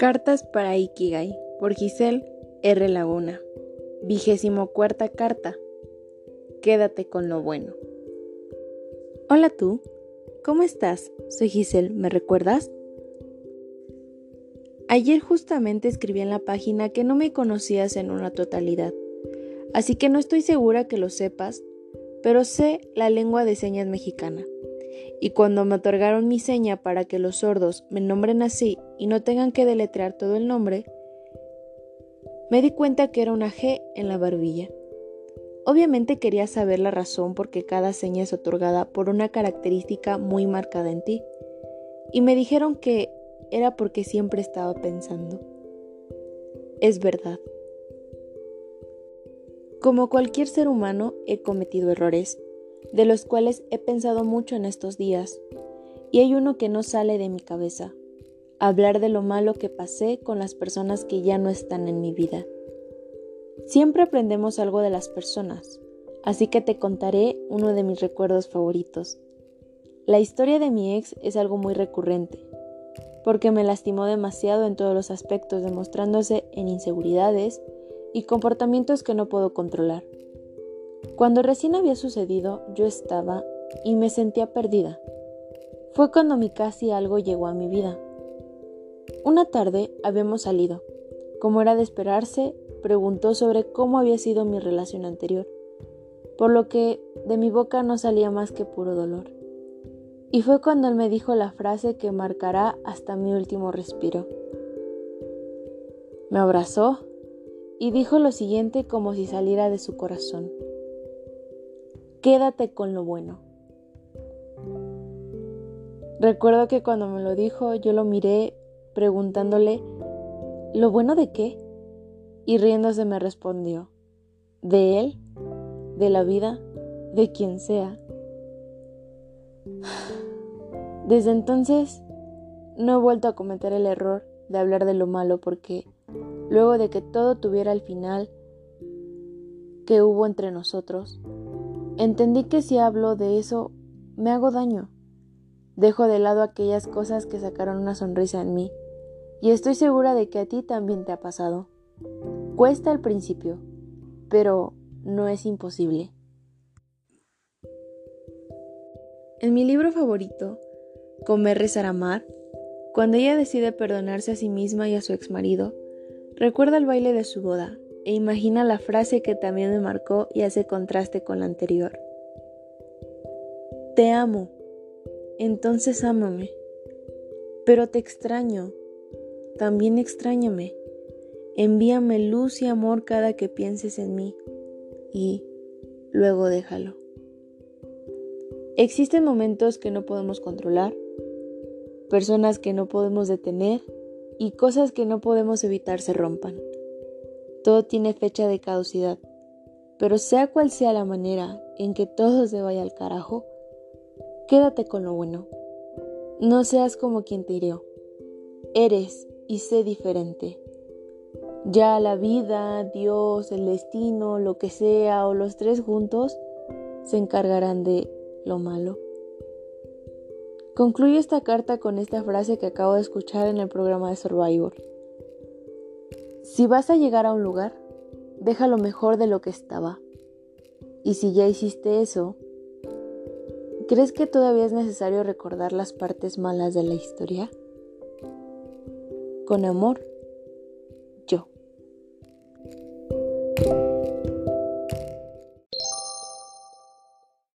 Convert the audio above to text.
Cartas para Ikigai por Giselle R. Laguna. Vigésimo cuarta carta. Quédate con lo bueno. Hola tú, ¿cómo estás? Soy Giselle, ¿me recuerdas? Ayer justamente escribí en la página que no me conocías en una totalidad, así que no estoy segura que lo sepas, pero sé la lengua de señas mexicana y cuando me otorgaron mi seña para que los sordos me nombren así y no tengan que deletrear todo el nombre, me di cuenta que era una G en la barbilla. Obviamente quería saber la razón por qué cada seña es otorgada por una característica muy marcada en ti, y me dijeron que era porque siempre estaba pensando. Es verdad. Como cualquier ser humano, he cometido errores de los cuales he pensado mucho en estos días, y hay uno que no sale de mi cabeza, hablar de lo malo que pasé con las personas que ya no están en mi vida. Siempre aprendemos algo de las personas, así que te contaré uno de mis recuerdos favoritos. La historia de mi ex es algo muy recurrente, porque me lastimó demasiado en todos los aspectos, demostrándose en inseguridades y comportamientos que no puedo controlar. Cuando recién había sucedido, yo estaba y me sentía perdida. Fue cuando mi casi algo llegó a mi vida. Una tarde habíamos salido. Como era de esperarse, preguntó sobre cómo había sido mi relación anterior, por lo que de mi boca no salía más que puro dolor. Y fue cuando él me dijo la frase que marcará hasta mi último respiro. Me abrazó y dijo lo siguiente como si saliera de su corazón. Quédate con lo bueno. Recuerdo que cuando me lo dijo yo lo miré preguntándole, ¿lo bueno de qué? Y riéndose me respondió, de él, de la vida, de quien sea. Desde entonces no he vuelto a cometer el error de hablar de lo malo porque luego de que todo tuviera el final que hubo entre nosotros, Entendí que si hablo de eso, me hago daño. Dejo de lado aquellas cosas que sacaron una sonrisa en mí. Y estoy segura de que a ti también te ha pasado. Cuesta al principio, pero no es imposible. En mi libro favorito, Comer, rezar, amar, cuando ella decide perdonarse a sí misma y a su exmarido, recuerda el baile de su boda e imagina la frase que también me marcó y hace contraste con la anterior. Te amo, entonces ámame, pero te extraño, también extrañame. Envíame luz y amor cada que pienses en mí y luego déjalo. Existen momentos que no podemos controlar, personas que no podemos detener y cosas que no podemos evitar se rompan. Todo tiene fecha de caducidad, pero sea cual sea la manera en que todo se vaya al carajo, quédate con lo bueno. No seas como quien te hirió. Eres y sé diferente. Ya la vida, Dios, el destino, lo que sea, o los tres juntos, se encargarán de lo malo. Concluyo esta carta con esta frase que acabo de escuchar en el programa de Survivor. Si vas a llegar a un lugar, déjalo mejor de lo que estaba. Y si ya hiciste eso, ¿crees que todavía es necesario recordar las partes malas de la historia? Con amor,